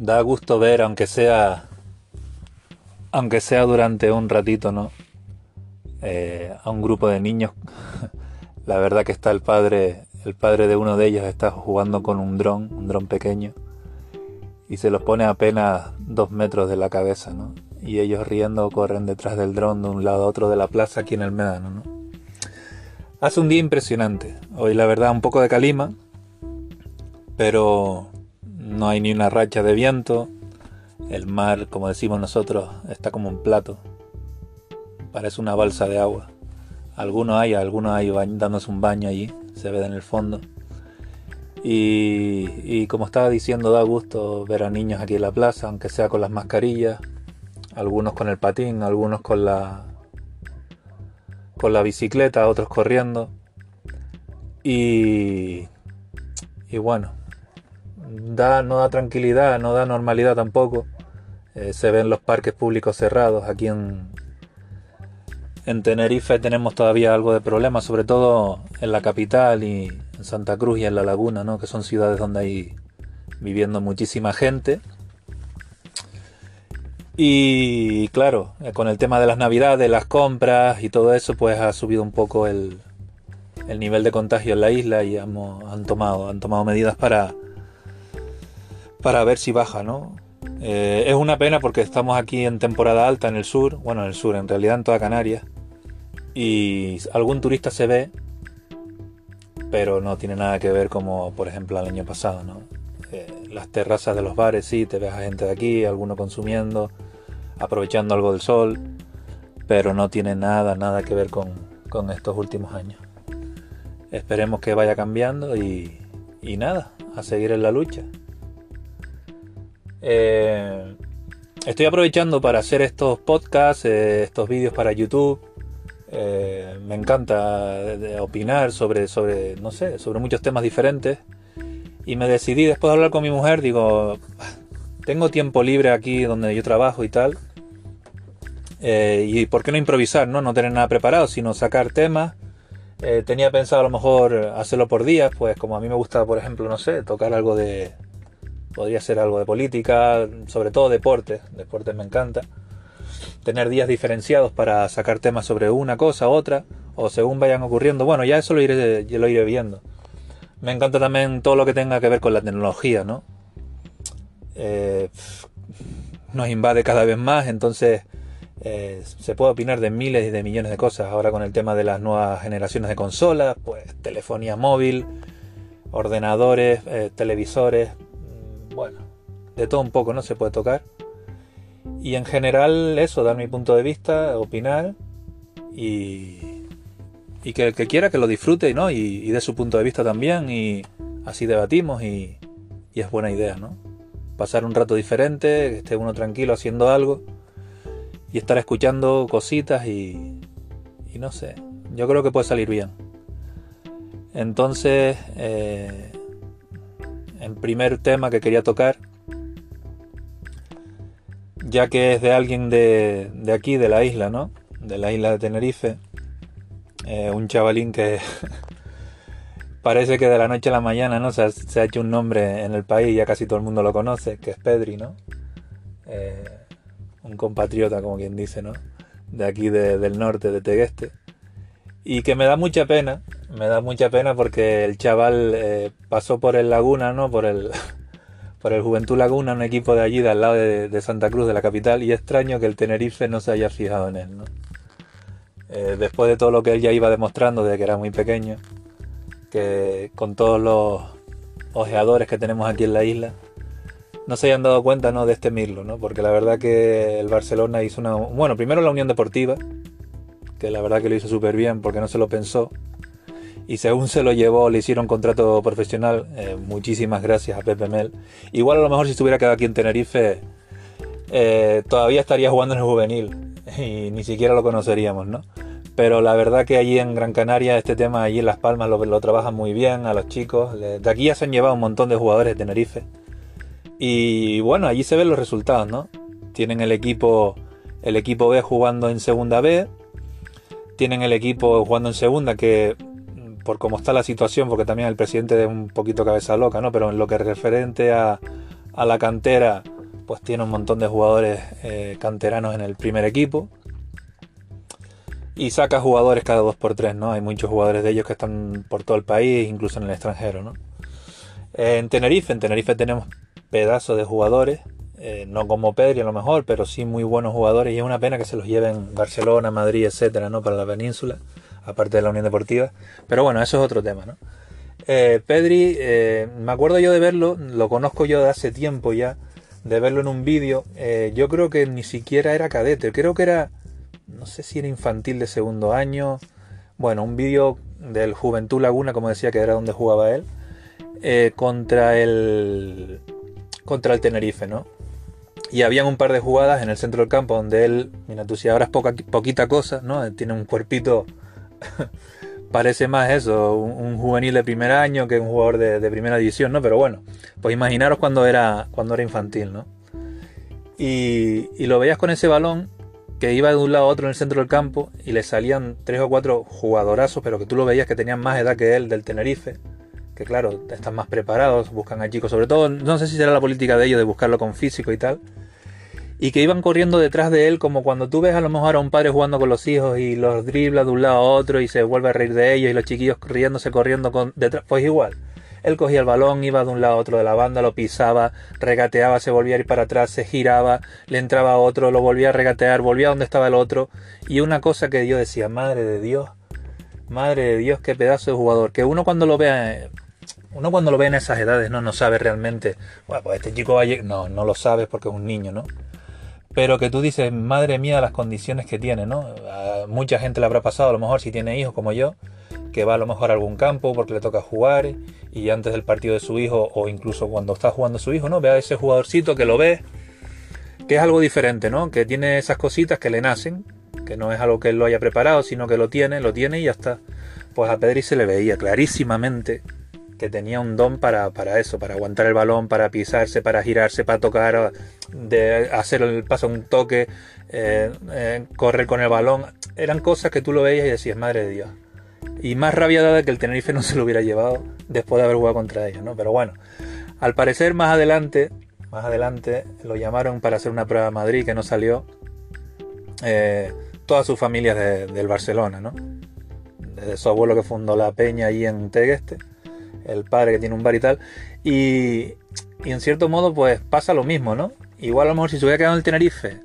da gusto ver, aunque sea, aunque sea durante un ratito, ¿no? Eh, a un grupo de niños. La verdad que está el padre, el padre de uno de ellos está jugando con un dron, un dron pequeño, y se los pone apenas dos metros de la cabeza, ¿no? Y ellos riendo corren detrás del dron de un lado a otro de la plaza aquí en el Medano, ¿no? Hace un día impresionante. Hoy la verdad un poco de calima, pero no hay ni una racha de viento. El mar, como decimos nosotros, está como un plato. Parece una balsa de agua. Algunos hay, algunos hay dándose un baño allí, se ve en el fondo. Y, como estaba diciendo, da gusto ver a niños aquí en la plaza, aunque sea con las mascarillas, algunos con el patín, algunos con la con la bicicleta, otros corriendo. Y, y bueno, da, no da tranquilidad, no da normalidad tampoco. Eh, se ven los parques públicos cerrados. Aquí en, en Tenerife tenemos todavía algo de problemas, sobre todo en la capital y en Santa Cruz y en La Laguna, ¿no? que son ciudades donde hay viviendo muchísima gente. Y claro, eh, con el tema de las navidades, las compras y todo eso, pues ha subido un poco el, el nivel de contagio en la isla y han tomado, han tomado medidas para, para ver si baja, ¿no? Eh, es una pena porque estamos aquí en temporada alta en el sur, bueno, en el sur, en realidad en toda Canarias, y algún turista se ve, pero no tiene nada que ver como, por ejemplo, el año pasado, ¿no? Eh, las terrazas de los bares, sí, te ves a gente de aquí, alguno consumiendo, aprovechando algo del sol, pero no tiene nada, nada que ver con, con estos últimos años. Esperemos que vaya cambiando y, y nada, a seguir en la lucha. Eh, estoy aprovechando para hacer estos podcasts, eh, estos vídeos para YouTube. Eh, me encanta opinar sobre, sobre, no sé, sobre muchos temas diferentes. Y me decidí después de hablar con mi mujer, digo, tengo tiempo libre aquí donde yo trabajo y tal. y por qué no improvisar, ¿no? No tener nada preparado, sino sacar temas. tenía pensado a lo mejor hacerlo por días, pues como a mí me gusta, por ejemplo, no sé, tocar algo de, podría ser algo de política, sobre todo deporte, deporte me encanta. Tener días diferenciados para sacar temas sobre una cosa, otra, o según vayan ocurriendo. Bueno, ya eso lo iré, lo iré viendo. Me encanta también todo lo que tenga que ver con la tecnología, ¿no? Eh, nos invade cada vez más, entonces eh, se puede opinar de miles y de millones de cosas. Ahora con el tema de las nuevas generaciones de consolas, pues telefonía móvil, ordenadores, eh, televisores, bueno, de todo un poco, ¿no? Se puede tocar. Y en general eso, dar mi punto de vista, opinar y, y que el que quiera que lo disfrute ¿no? y, y dé su punto de vista también y así debatimos y, y, es buena idea, ¿no? Pasar un rato diferente, que esté uno tranquilo haciendo algo y estar escuchando cositas y, y no sé, yo creo que puede salir bien. Entonces, eh, el primer tema que quería tocar, ya que es de alguien de, aquí, de la isla, ¿no? De la isla de Tenerife. Eh, un chavalín que parece que de la noche a la mañana, ¿no? Se ha, hecho un nombre en el país, ya casi todo el mundo lo conoce, que es Pedri, ¿no? Eh, un compatriota, como quien dice, ¿no? De aquí del norte, de Tegueste. Y que me da mucha pena, me da mucha pena porque el chaval eh, pasó por el Laguna, ¿no? Por el, por el Juventud Laguna, un equipo de allí, de al lado de, Santa Cruz, de la capital, y extraño que el Tenerife no se haya fijado en él, ¿no? Eh, después de todo lo que él ya iba demostrando desde que era muy pequeño, que con todos los ojeadores que tenemos aquí en la isla, no se hayan dado cuenta ¿no? de este Mirlo, ¿no? porque la verdad que el Barcelona hizo una... Bueno, primero la Unión Deportiva, que la verdad que lo hizo súper bien porque no se lo pensó, y según se lo llevó, le hicieron contrato profesional. Eh, muchísimas gracias a Pepe Mel. Igual a lo mejor si estuviera quedado aquí en Tenerife, eh, todavía estaría jugando en el juvenil y ni siquiera lo conoceríamos, ¿no? Pero la verdad que allí en Gran Canaria este tema, allí en Las Palmas lo, lo trabajan muy bien a los chicos. De aquí ya se han llevado un montón de jugadores de Tenerife. Y bueno, allí se ven los resultados, ¿no? Tienen el equipo, el equipo B jugando en segunda B. Tienen el equipo jugando en segunda que por cómo está la situación, porque también el presidente es un poquito cabeza loca, ¿no? Pero en lo que es referente a, a la cantera, pues tiene un montón de jugadores eh, canteranos en el primer equipo. Y saca jugadores cada dos por tres, ¿no? Hay muchos jugadores de ellos que están por todo el país, incluso en el extranjero, ¿no? En Tenerife, en Tenerife tenemos pedazos de jugadores, eh, no como Pedri a lo mejor, pero sí muy buenos jugadores y es una pena que se los lleven Barcelona, Madrid, etcétera, ¿no? Para la península, aparte de la Unión Deportiva. Pero bueno, eso es otro tema, ¿no? Eh, Pedri, eh, me acuerdo yo de verlo, lo conozco yo de hace tiempo ya, de verlo en un vídeo. Eh, yo creo que ni siquiera era cadete, creo que era, no sé si era infantil de segundo año. Bueno, un vídeo del Juventud Laguna, como decía que era donde jugaba él, contra el contra el Tenerife, ¿no? Y habían un par de jugadas en el centro del campo donde él, mira tú si ahora es poca, poquita cosa, ¿no? Tiene un cuerpito parece más eso, un, juvenil de primer año que un jugador de, primera división, ¿no? Pero bueno, pues imaginaros cuando era, cuando era infantil, ¿no? Y, lo veías con ese balón que iba de un lado a otro en el centro del campo y le salían tres o cuatro jugadorazos, pero que tú lo veías que tenían más edad que él del Tenerife, que claro, están más preparados, buscan a chicos, sobre todo, no sé si será la política de ellos de buscarlo con físico y tal, y que iban corriendo detrás de él como cuando tú ves a lo mejor a un padre jugando con los hijos y los dribla de un lado a otro y se vuelve a reír de ellos y los chiquillos riéndose corriendo con detrás, pues igual. Él cogía el balón, iba de un lado a otro de la banda, lo pisaba, regateaba, se volvía a ir para atrás, se giraba, le entraba a otro, lo volvía a regatear, volvía a donde estaba el otro. Y una cosa que yo decía, madre de Dios, madre de Dios, qué pedazo de jugador. Que uno cuando lo vea, uno cuando lo ve en esas edades, no, no sabe realmente, bueno, pues este chico va a no, no lo sabes porque es un niño, ¿no? Pero que tú dices, madre mía, las condiciones que tiene, ¿no? Mucha gente le habrá pasado, a lo mejor si tiene hijos como yo, que va a lo mejor a algún campo porque le toca jugar y antes del partido de su hijo o incluso cuando está jugando su hijo, ¿no? Ve a ese jugadorcito que lo ve, que es algo diferente, ¿no? Que tiene esas cositas que le nacen, que no es algo que él lo haya preparado, sino que lo tiene, lo tiene y ya está. Pues a Pedri se le veía clarísimamente que tenía un don para, eso, para aguantar el balón, para pisarse, para girarse, para tocar, de hacer el paso un toque, eh, eh, correr con el balón. Eran cosas que tú lo veías y decías, madre de Dios. Y más rabia de que el Tenerife no se lo hubiera llevado después de haber jugado contra ellos, ¿no? Pero bueno, al parecer más adelante, más adelante lo llamaron para hacer una prueba a Madrid que no salió. Eh, todas sus familias del Barcelona, ¿no? Desde su abuelo que fundó la peña ahí en Tegueste el padre que tiene un bar y tal. Y, en cierto modo, pues pasa lo mismo, ¿no? Igual a lo mejor si se hubiera quedado en el Tenerife,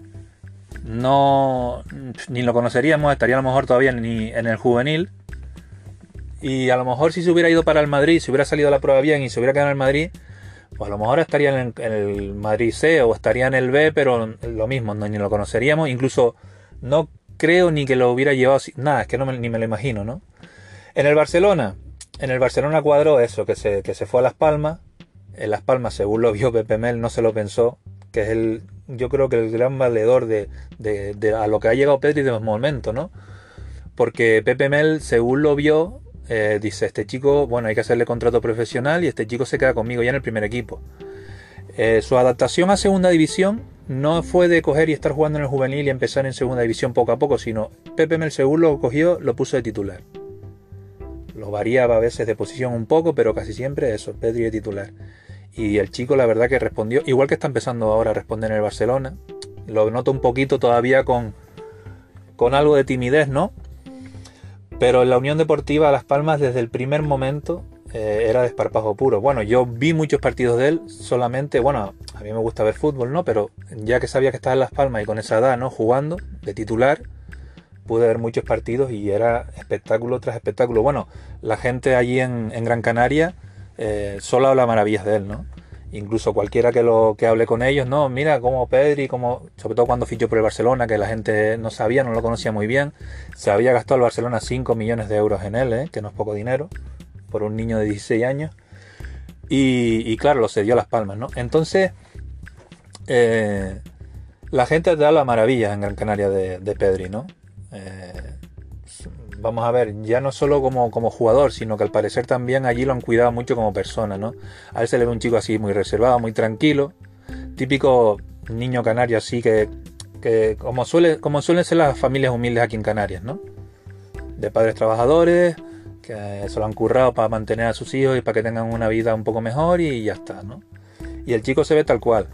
no ni lo conoceríamos, estaría a lo mejor todavía ni en el juvenil. Y a lo mejor si se hubiera ido para el Madrid, si hubiera salido la prueba bien y se hubiera quedado en el Madrid, pues a lo mejor estaría en el, Madrid C o estaría en el B, pero lo mismo, no, ni lo conoceríamos. Incluso no creo ni que lo hubiera llevado. Nada, es que no ni me lo imagino, ¿no? En el Barcelona, en el Barcelona cuadró eso, que se, que se fue a Las Palmas. En Las Palmas, según lo vio Pepe Mel, no se lo pensó, que es el, yo creo que el gran valedor de, de, a lo que ha llegado Pedri de los momentos, ¿no? Porque Pepe Mel, según lo vio, eh, dice, este chico, bueno, hay que hacerle contrato profesional y este chico se queda conmigo ya en el primer equipo. Eh, su adaptación a segunda división no fue de coger y estar jugando en el juvenil y empezar en segunda división poco a poco, sino Pepe Mel, según lo cogió, lo puso de titular. Lo variaba a veces de posición un poco, pero casi siempre eso, Pedri de titular. Y el chico la verdad que respondió, igual que está empezando ahora a responder en el Barcelona, lo noto un poquito todavía con, con algo de timidez, ¿no? Pero en la Unión Deportiva Las Palmas desde el primer momento eh, era desparpajo puro. Bueno, yo vi muchos partidos de él, solamente, bueno, a mí me gusta ver fútbol, ¿no? Pero ya que sabía que estaba en Las Palmas y con esa edad, ¿no? Jugando de titular, pude ver muchos partidos y era espectáculo tras espectáculo. Bueno, la gente allí en, Gran Canaria eh, solo habla maravillas de él, ¿no? Incluso cualquiera que lo que hable con ellos, no, mira como Pedri, como sobre todo cuando fichó por el Barcelona, que la gente no sabía, no lo conocía muy bien, se había gastado el Barcelona 5 millones de euros en él, ¿eh? que no es poco dinero, por un niño de 16 años. Y, claro, lo cedió a las palmas, ¿no? Entonces, eh, la gente da la maravilla en Gran Canaria de, de Pedri, ¿no? Eh, vamos a ver, ya no solo como, como, jugador, sino que al parecer también allí lo han cuidado mucho como persona, ¿no? A él se le ve un chico así muy reservado, muy tranquilo, típico niño canario así que, que como, suele, como suelen ser las familias humildes aquí en Canarias, ¿no? De padres trabajadores, que se lo han currado para mantener a sus hijos y para que tengan una vida un poco mejor y ya está, ¿no? Y el chico se ve tal cual.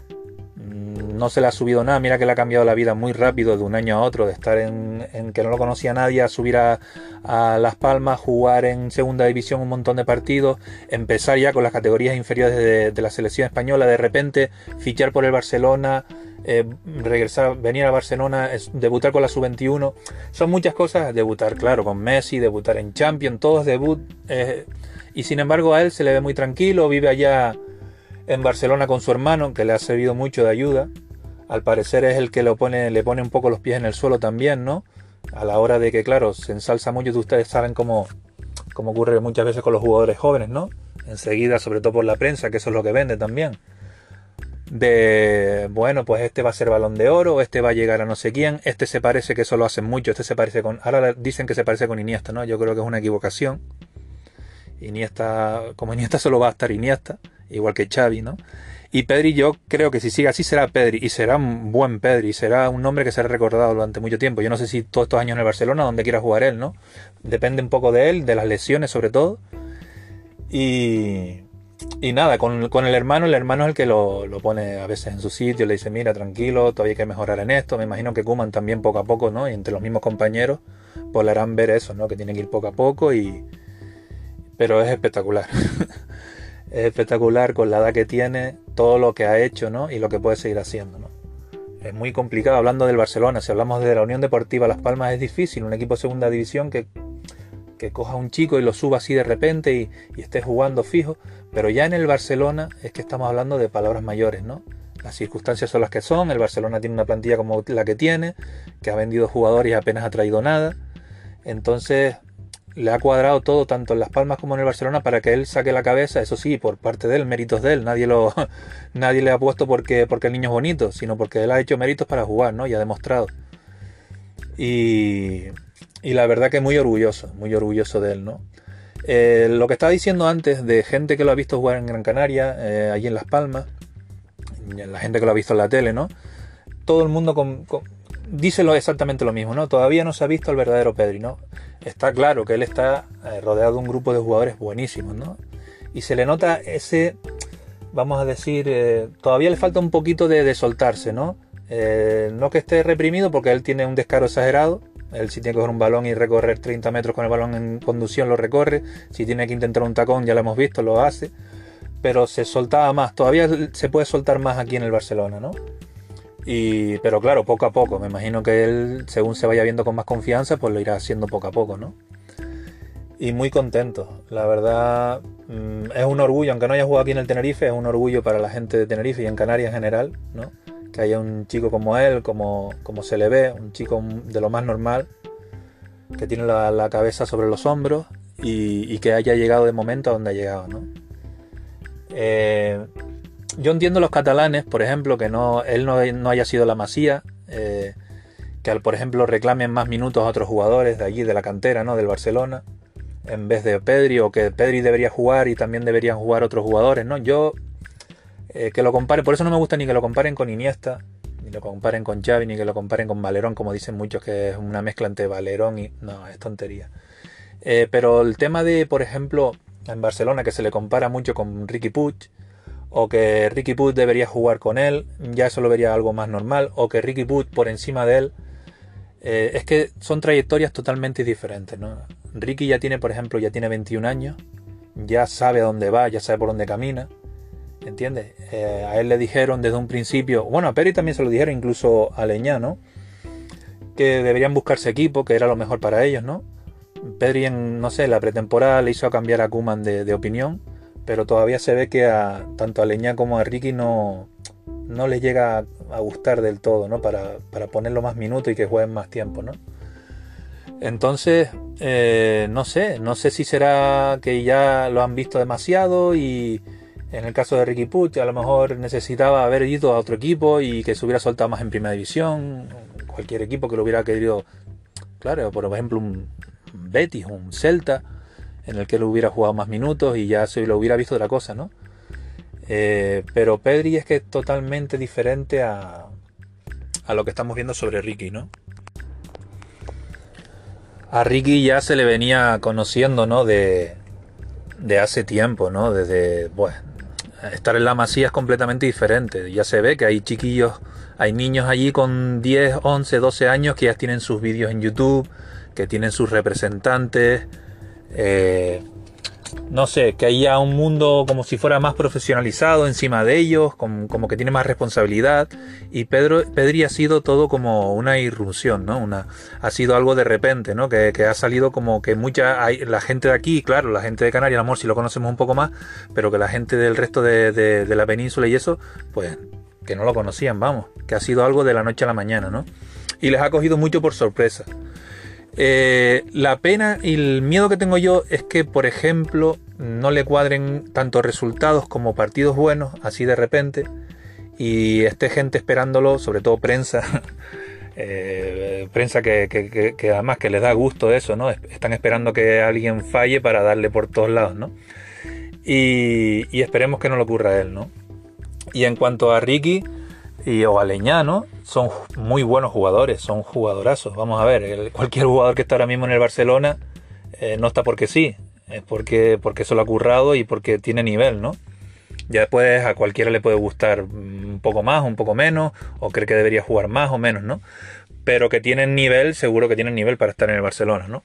No se le ha subido nada, mira que le ha cambiado la vida muy rápido de un año a otro, de estar en, que no lo conocía nadie, a subir a, Las Palmas, jugar en segunda división un montón de partidos, empezar ya con las categorías inferiores de, la selección española, de repente fichar por el Barcelona, eh, regresar, venir a Barcelona, debutar con la sub-21. Son muchas cosas, debutar, claro, con Messi, debutar en Champions, todos debut. Eh, y sin embargo a él se le ve muy tranquilo, vive allá en Barcelona con su hermano, que le ha servido mucho de ayuda. Al parecer es el que le pone un poco los pies en el suelo también, ¿no? A la hora de que, claro, se ensalza mucho, ustedes saben cómo, cómo ocurre muchas veces con los jugadores jóvenes, ¿no? Enseguida, sobre todo por la prensa, que eso es lo que vende también. De, bueno, pues este va a ser balón de oro, este va a llegar a no sé quién, este se parece que eso lo hacen mucho, este se parece con, ahora dicen que se parece con Iniesta, ¿no? Yo creo que es una equivocación. Iniesta, como Iniesta solo va a estar Iniesta, igual que Xavi, ¿no? Y Pedri yo creo que si sigue así será Pedri, y será un buen Pedri, será un nombre que será recordado durante mucho tiempo. Yo no sé si todos estos años en el Barcelona, donde quiera jugar él, ¿no? Depende un poco de él, de las lesiones sobre todo. Y, y nada, con, el hermano, el hermano es el que lo, pone a veces en su sitio, le dice, mira, tranquilo, todavía hay que mejorar en esto. Me imagino que Kuman también poco a poco, ¿no? Y entre los mismos compañeros, pues le ver eso, ¿no? Que tiene que ir poco a poco y... Pero es espectacular. es espectacular con la edad que tiene, todo lo que ha hecho ¿no? y lo que puede seguir haciendo. ¿no? Es muy complicado hablando del Barcelona, si hablamos de la Unión Deportiva Las Palmas es difícil, un equipo de segunda división que, que coja un chico y lo suba así de repente y, y, esté jugando fijo, pero ya en el Barcelona es que estamos hablando de palabras mayores, ¿no? Las circunstancias son las que son, el Barcelona tiene una plantilla como la que tiene, que ha vendido jugadores y apenas ha traído nada, entonces le ha cuadrado todo, tanto en Las Palmas como en el Barcelona, para que él saque la cabeza, eso sí, por parte de él, méritos de él. Nadie, lo, nadie le ha puesto porque, porque el niño es bonito, sino porque él ha hecho méritos para jugar, ¿no? Y ha demostrado. Y, y la verdad que muy orgulloso, muy orgulloso de él, ¿no? Eh, lo que estaba diciendo antes de gente que lo ha visto jugar en Gran Canaria, eh, allí en Las Palmas, la gente que lo ha visto en la tele, ¿no? Todo el mundo con, dice exactamente lo mismo, ¿no? Todavía no se ha visto el verdadero Pedri, ¿no? Está claro que él está eh, rodeado de un grupo de jugadores buenísimos, ¿no? Y se le nota ese, vamos a decir, eh, todavía le falta un poquito de, soltarse, ¿no? Eh, no que esté reprimido porque él tiene un descaro exagerado. Él si tiene que coger un balón y recorrer 30 metros con el balón en conducción lo recorre. Si tiene que intentar un tacón, ya lo hemos visto, lo hace. Pero se soltaba más. Todavía se puede soltar más aquí en el Barcelona, ¿no? Pero claro, poco a poco. Me imagino que él, según se vaya viendo con más confianza, pues lo irá haciendo poco a poco, ¿no? Y muy contento. La verdad, mm, es un orgullo, aunque no haya jugado aquí en el Tenerife, es un orgullo para la gente de Tenerife y en Canarias en general, ¿no? Que haya un chico como él, como, como se le ve, un chico de lo más normal, que tiene la, cabeza sobre los hombros y, y, que haya llegado de momento a donde ha llegado, ¿no? Eh, yo entiendo los catalanes, por ejemplo, que no, él no, haya sido la masía, eh, que al, por ejemplo, reclamen más minutos a otros jugadores de allí, de la cantera, ¿no? Del Barcelona, en vez de Pedri, o que Pedri debería jugar y también deberían jugar otros jugadores, ¿no? Yo, eh, que lo compare, por eso no me gusta ni que lo comparen con Iniesta, ni lo comparen con Xavi, ni que lo comparen con Valerón, como dicen muchos, que es una mezcla entre Valerón y... No, es tontería. Eh, pero el tema de, por ejemplo, en Barcelona, que se le compara mucho con Ricky Puig, o que Ricky Puig debería jugar con él, ya eso lo vería algo más normal, o que Ricky Puig por encima de él. Eh, es que son trayectorias totalmente diferentes, ¿no? Ricky ya tiene, por ejemplo, ya tiene 21 años, ya sabe a dónde va, ya sabe por dónde camina, ¿entiendes? Eh, a él le dijeron desde un principio, bueno, a Peri también se lo dijeron, incluso a Leñá, ¿no? Que deberían buscarse equipo, que era lo mejor para ellos, ¿no? Pedri en, no sé, la pretemporada le hizo cambiar a Kuman de opinión pero todavía se ve que a, tanto a Leña como a Ricky no, no les llega a, gustar del todo, ¿no? Para, para ponerlo más minutos y que jueguen más tiempo, ¿no? Entonces, eh, no sé, no sé si será que ya lo han visto demasiado y en el caso de Ricky Puch a lo mejor necesitaba haber ido a otro equipo y que se hubiera soltado más en primera división, cualquier equipo que lo hubiera querido, claro, por ejemplo un Betis, un Celta, en el que él hubiera jugado más minutos y ya se lo hubiera visto otra cosa, ¿no? Eh, pero Pedri es que es totalmente diferente a, a lo que estamos viendo sobre Ricky, ¿no? A Ricky ya se le venía conociendo, ¿no? De, de hace tiempo, ¿no? Desde, bueno, estar en la masía es completamente diferente. Ya se ve que hay chiquillos, hay niños allí con 10, 11, 12 años que ya tienen sus vídeos en YouTube, que tienen sus representantes. Eh, no sé, que haya un mundo como si fuera más profesionalizado encima de ellos, como, que tiene más responsabilidad. Y Pedro, Pedri ha sido todo como una irrupción, ¿no? Una, ha sido algo de repente, ¿no? Que, ha salido como que mucha, hay, la gente de aquí, claro, la gente de Canarias, amor, si lo conocemos un poco más, pero que la gente del resto de, de la península y eso, pues que no lo conocían, vamos, que ha sido algo de la noche a la mañana, ¿no? Y les ha cogido mucho por sorpresa. Eh, la pena y el miedo que tengo yo es que, por ejemplo, no le cuadren tanto resultados como partidos buenos, así de repente, y esté gente esperándolo, sobre todo prensa, eh, prensa que, además que les da gusto eso, ¿no? Están esperando que alguien falle para darle por todos lados, ¿no? Y, y esperemos que no le ocurra a él, ¿no? Y en cuanto a Ricky, y o Aleñano son muy buenos jugadores, son jugadorazos. Vamos a ver, cualquier jugador que está ahora mismo en el Barcelona eh, no está porque sí, es porque, porque eso lo ha currado y porque tiene nivel, ¿no? Ya después a cualquiera le puede gustar un poco más, un poco menos, o cree que debería jugar más o menos, ¿no? Pero que tienen nivel, seguro que tienen nivel para estar en el Barcelona, ¿no?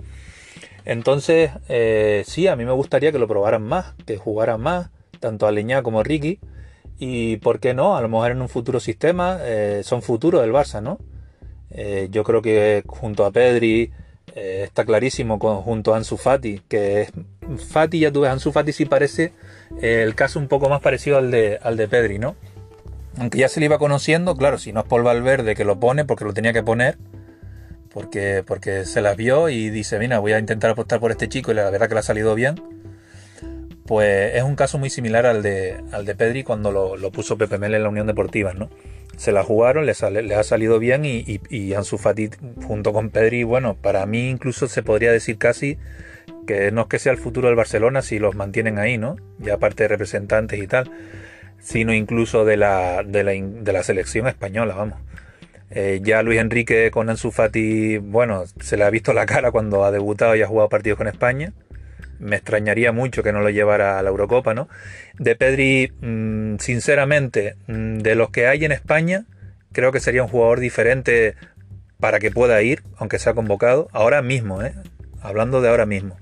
Entonces, eh, sí, a mí me gustaría que lo probaran más, que jugaran más, tanto Aleñá como Ricky y por qué no, a lo mejor en un futuro sistema eh, son futuros del Barça, ¿no? Eh, yo creo que junto a Pedri eh, está clarísimo junto a Ansu Fati, que es Fati, ya tú ves, Ansu Fati sí parece el caso un poco más parecido al de, al de Pedri, ¿no? Aunque ya se le iba conociendo, claro, si no es Paul Valverde que lo pone porque lo tenía que poner, porque, porque se las vio y dice, mira, voy a intentar apostar por este chico y la verdad que le ha salido bien pues es un caso muy similar al de, al de Pedri cuando lo, puso Pepe Mel en la Unión Deportiva, ¿no? Se la jugaron, le, le ha salido bien y, y, Ansu Fati junto con Pedri, bueno, para mí incluso se podría decir casi que no es que sea el futuro del Barcelona si los mantienen ahí, ¿no? Ya aparte de representantes y tal, sino incluso de la, de la, de la selección española, vamos. Eh, ya Luis Enrique con Ansu Fati, bueno, se le ha visto la cara cuando ha debutado y ha jugado partidos con España me extrañaría mucho que no lo llevara a la Eurocopa, ¿no? De Pedri, mm, sinceramente, mm, de los que hay en España, creo que sería un jugador diferente para que pueda ir, aunque sea convocado, ahora mismo, ¿eh? Hablando de ahora mismo.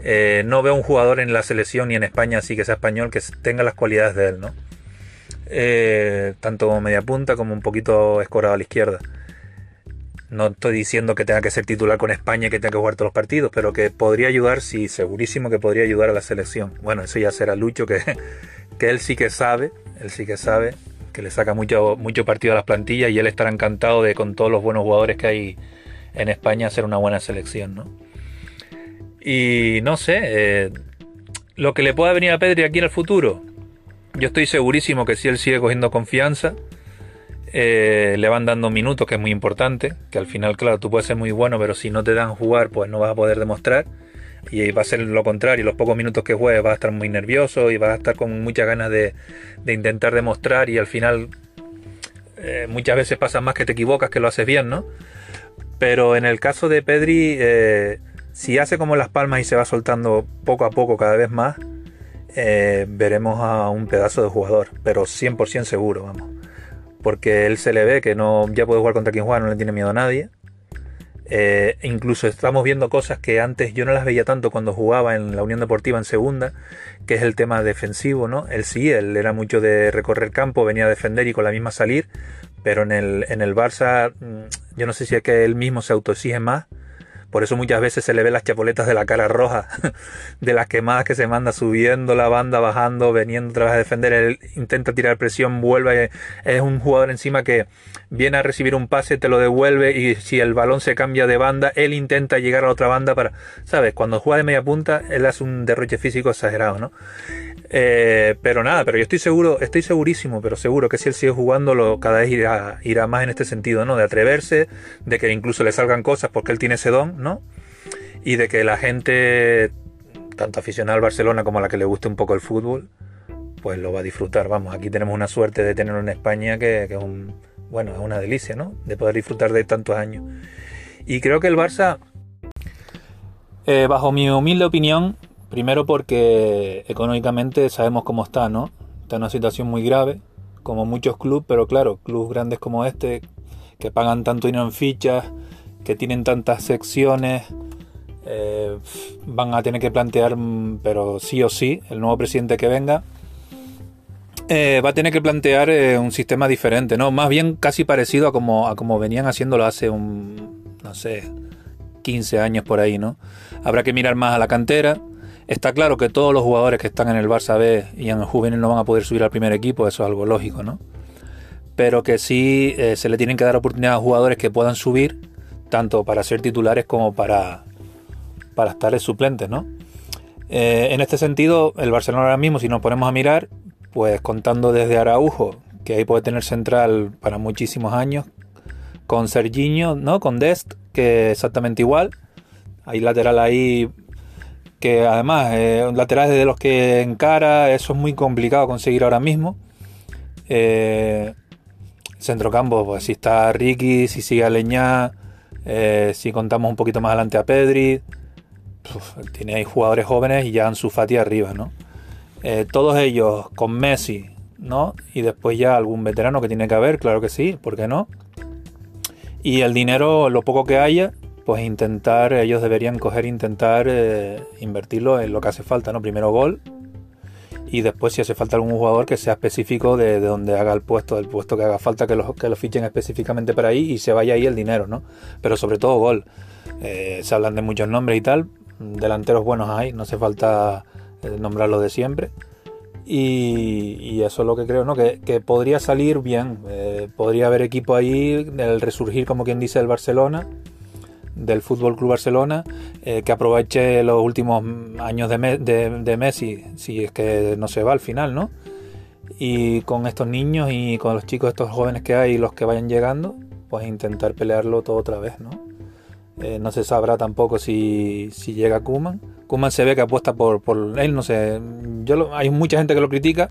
Eh, no veo un jugador en la selección ni en España así que sea español que tenga las cualidades de él, ¿no? Eh, tanto media punta como un poquito escorado a la izquierda. No estoy diciendo que tenga que ser titular con España y que tenga que jugar todos los partidos, pero que podría ayudar, sí, segurísimo que podría ayudar a la selección. Bueno, eso ya será Lucho, que, él sí que sabe, él sí que sabe, que le saca mucho, mucho partido a las plantillas y él estará encantado de con todos los buenos jugadores que hay en España hacer una buena selección, ¿no? Y no sé, eh, lo que le pueda venir a Pedri aquí en el futuro, yo estoy segurísimo que si él sigue cogiendo confianza, eh, le van dando minutos, que es muy importante, que al final, claro, tú puedes ser muy bueno, pero si no te dan jugar, pues no vas a poder demostrar. Y va a ser lo contrario, los pocos minutos que juegues vas a estar muy nervioso y vas a estar con muchas ganas de, intentar demostrar y al final eh, muchas veces pasa más que te equivocas que lo haces bien, ¿no? Pero en el caso de Pedri, eh, si hace como las palmas y se va soltando poco a poco cada vez más, veremos a un pedazo de jugador, pero 100% seguro, vamos porque él se le ve que no ya puede jugar contra quien juega, no le tiene miedo a nadie. Eh, incluso estamos viendo cosas que antes yo no las veía tanto cuando jugaba en la Unión Deportiva en segunda, que es el tema defensivo, ¿no? Él sí, él era mucho de recorrer campo, venía a defender y con la misma salir, pero en el, en el Barça mm, yo no sé si es que él mismo se autoexige más por eso muchas veces se le ve las chapoletas de la cara roja, de las quemadas que se manda subiendo la banda, bajando, veniendo vez a defender. Él intenta tirar presión, vuelve. Es un jugador encima que viene a recibir un pase, te lo devuelve y si el balón se cambia de banda, él intenta llegar a otra banda para, ¿sabes? Cuando juega de media punta, él hace un derroche físico exagerado, ¿no? Eh, pero nada, pero yo estoy seguro, estoy segurísimo, pero seguro que si él sigue jugando, cada vez irá, irá más en este sentido, ¿no? De atreverse, de que incluso le salgan cosas porque él tiene ese don, ¿no? Y de que la gente, tanto aficionada al Barcelona como a la que le guste un poco el fútbol, pues lo va a disfrutar. Vamos, aquí tenemos una suerte de tenerlo en España que, es bueno, es una delicia, ¿no? De poder disfrutar de tantos años. Y creo que el Barça, eh, bajo mi humilde opinión, Primero porque económicamente sabemos cómo está, ¿no? está en una situación muy grave, como muchos clubes, pero claro, clubes grandes como este, que pagan tanto dinero en fichas, que tienen tantas secciones, eh, van a tener que plantear, mm, pero sí o sí, el nuevo presidente que venga, eh, va a tener que plantear eh, un sistema diferente, ¿no? Más bien casi parecido a como, a como venían haciéndolo hace un, no sé, 15 años por ahí, ¿no? Habrá que mirar más a la cantera. Está claro que todos los jugadores que están en el Barça B y en el juvenil no van a poder subir al primer equipo, eso es algo lógico, ¿no? Pero que sí se le tienen que dar oportunidad a jugadores que puedan subir, tanto para ser titulares como para, para estar suplentes, ¿no? Eh, en este sentido, el Barcelona ahora mismo, si nos ponemos a mirar, pues contando desde Araujo, que ahí puede tener central para muchísimos años, con Serginho, ¿no? Con Dest, que exactamente igual. Hay lateral ahí que además, eh, un lateral de los que encara, eso es muy complicado conseguir ahora mismo. Eh, centrocampo, pues si está Ricky, si sigue Leñá, eh, si contamos un poquito más adelante a Pedri, tiene ahí jugadores jóvenes y ya Ansu Fati arriba, ¿no? Eh, todos ellos con Messi, ¿no? Y después ya algún veterano que tiene que haber, claro que sí, ¿por qué no? Y el dinero, lo poco que haya, pues intentar, ellos deberían coger e intentar eh, invertirlo en lo que hace falta, ¿no? Primero gol y después si hace falta algún jugador que sea específico de, donde haga el puesto, del puesto que haga falta, que lo, que lo fichen específicamente para ahí y se vaya ahí el dinero, ¿no? Pero sobre todo gol. Eh, se hablan de muchos nombres y tal, delanteros buenos hay, no hace falta eh, nombrarlos de siempre. Y, eso es lo que creo, ¿no? Que, podría salir bien. Podría haber equipo ahí, el resurgir, como quien dice, el Barcelona, del Fútbol Club Barcelona, eh, que aproveche los últimos años de, de, Messi, si es que no se va al final, ¿no? Y con estos niños y con los chicos, estos jóvenes que hay y los que vayan llegando, pues intentar pelearlo todo otra vez, ¿no? Eh, no se sabrá tampoco si, si llega Kuman. Kuman se ve que apuesta por, por él, no sé. Yo hay mucha gente que lo critica.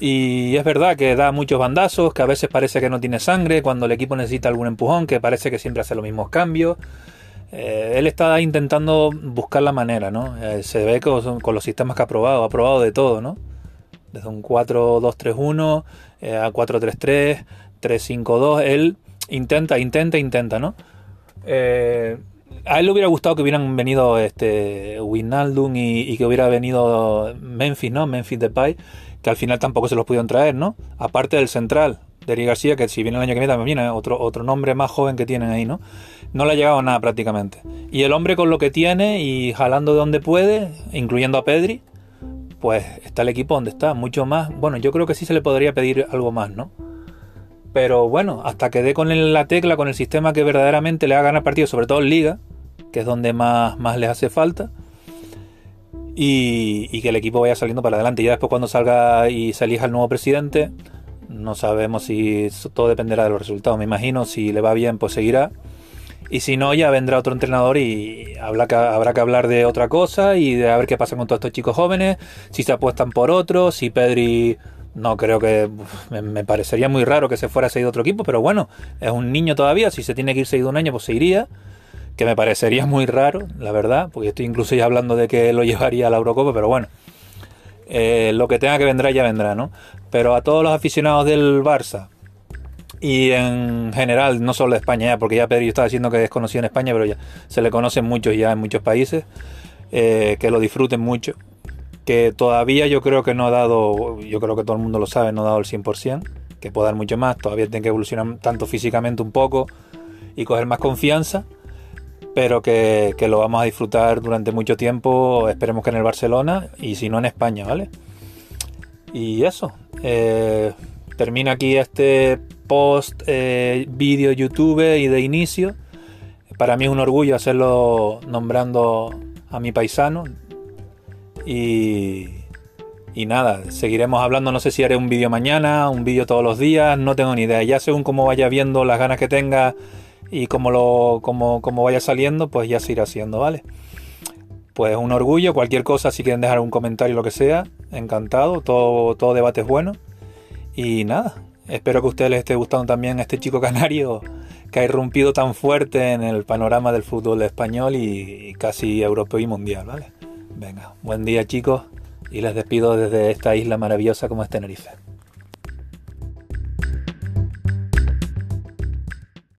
Y es verdad que da muchos bandazos, que a veces parece que no tiene sangre, cuando el equipo necesita algún empujón, que parece que siempre hace los mismos cambios. Eh, él está intentando buscar la manera, ¿no? Eh, se ve con, con, los sistemas que ha probado, ha probado de todo, ¿no? Desde un 4-2-3-1 a 4-3-3, 3-5-2, él intenta, intenta, intenta, ¿no? A él le hubiera gustado que hubieran venido este y, que hubiera venido Memphis, ¿no? Memphis Depay, que al final tampoco se los pudieron traer, ¿no? Aparte del central, Deri García, que si viene el año que viene también viene otro, otro nombre más joven que tienen ahí, ¿no? No le ha llegado nada prácticamente. Y el hombre con lo que tiene y jalando de donde puede, incluyendo a Pedri, pues está el equipo donde está, mucho más. Bueno, yo creo que sí se le podría pedir algo más, ¿no? Pero bueno, hasta que dé con la tecla, con el sistema que verdaderamente le haga ganar partidos, sobre todo en Liga, que es donde más, más les hace falta. Y, que el equipo vaya saliendo para adelante. Y ya después cuando salga y se elija el nuevo presidente, no sabemos si todo dependerá de los resultados. Me imagino si le va bien, pues seguirá. Y si no, ya vendrá otro entrenador y habrá que, habrá que hablar de otra cosa y de a ver qué pasa con todos estos chicos jóvenes, si se apuestan por otro, si Pedri no creo que. Me, parecería muy raro que se fuera a seguir otro equipo, pero bueno, es un niño todavía. Si se tiene que ir seguido un año, pues se iría. Que me parecería muy raro, la verdad, porque estoy incluso ya hablando de que lo llevaría a la Eurocopa, pero bueno. Eh, lo que tenga que vendrá ya vendrá, ¿no? Pero a todos los aficionados del Barça y en general, no solo de España, ya, porque ya Pedro estaba diciendo que es conocido en España, pero ya se le conocen muchos ya en muchos países, eh, que lo disfruten mucho que todavía yo creo que no ha dado, yo creo que todo el mundo lo sabe, no ha dado el 100%, que puede dar mucho más, todavía tiene que evolucionar tanto físicamente un poco y coger más confianza, pero que, lo vamos a disfrutar durante mucho tiempo, esperemos que en el Barcelona y si no en España, ¿vale? Y eso, eh, termina aquí este post eh, vídeo YouTube y de inicio. Para mí es un orgullo hacerlo nombrando a mi paisano, y, nada, seguiremos hablando, no sé si haré un vídeo mañana, un vídeo todos los días, no tengo ni idea. Ya según cómo vaya viendo las ganas que tenga y cómo, lo, cómo, vaya saliendo, pues ya se irá haciendo, ¿vale? Pues un orgullo, cualquier cosa, si quieren dejar un comentario, lo que sea, encantado, todo, todo debate es bueno. Y nada, espero que a ustedes les esté gustando también este chico canario que ha irrumpido tan fuerte en el panorama del fútbol español y casi europeo y mundial, ¿vale? Venga, buen día chicos y les despido desde esta isla maravillosa como es Tenerife.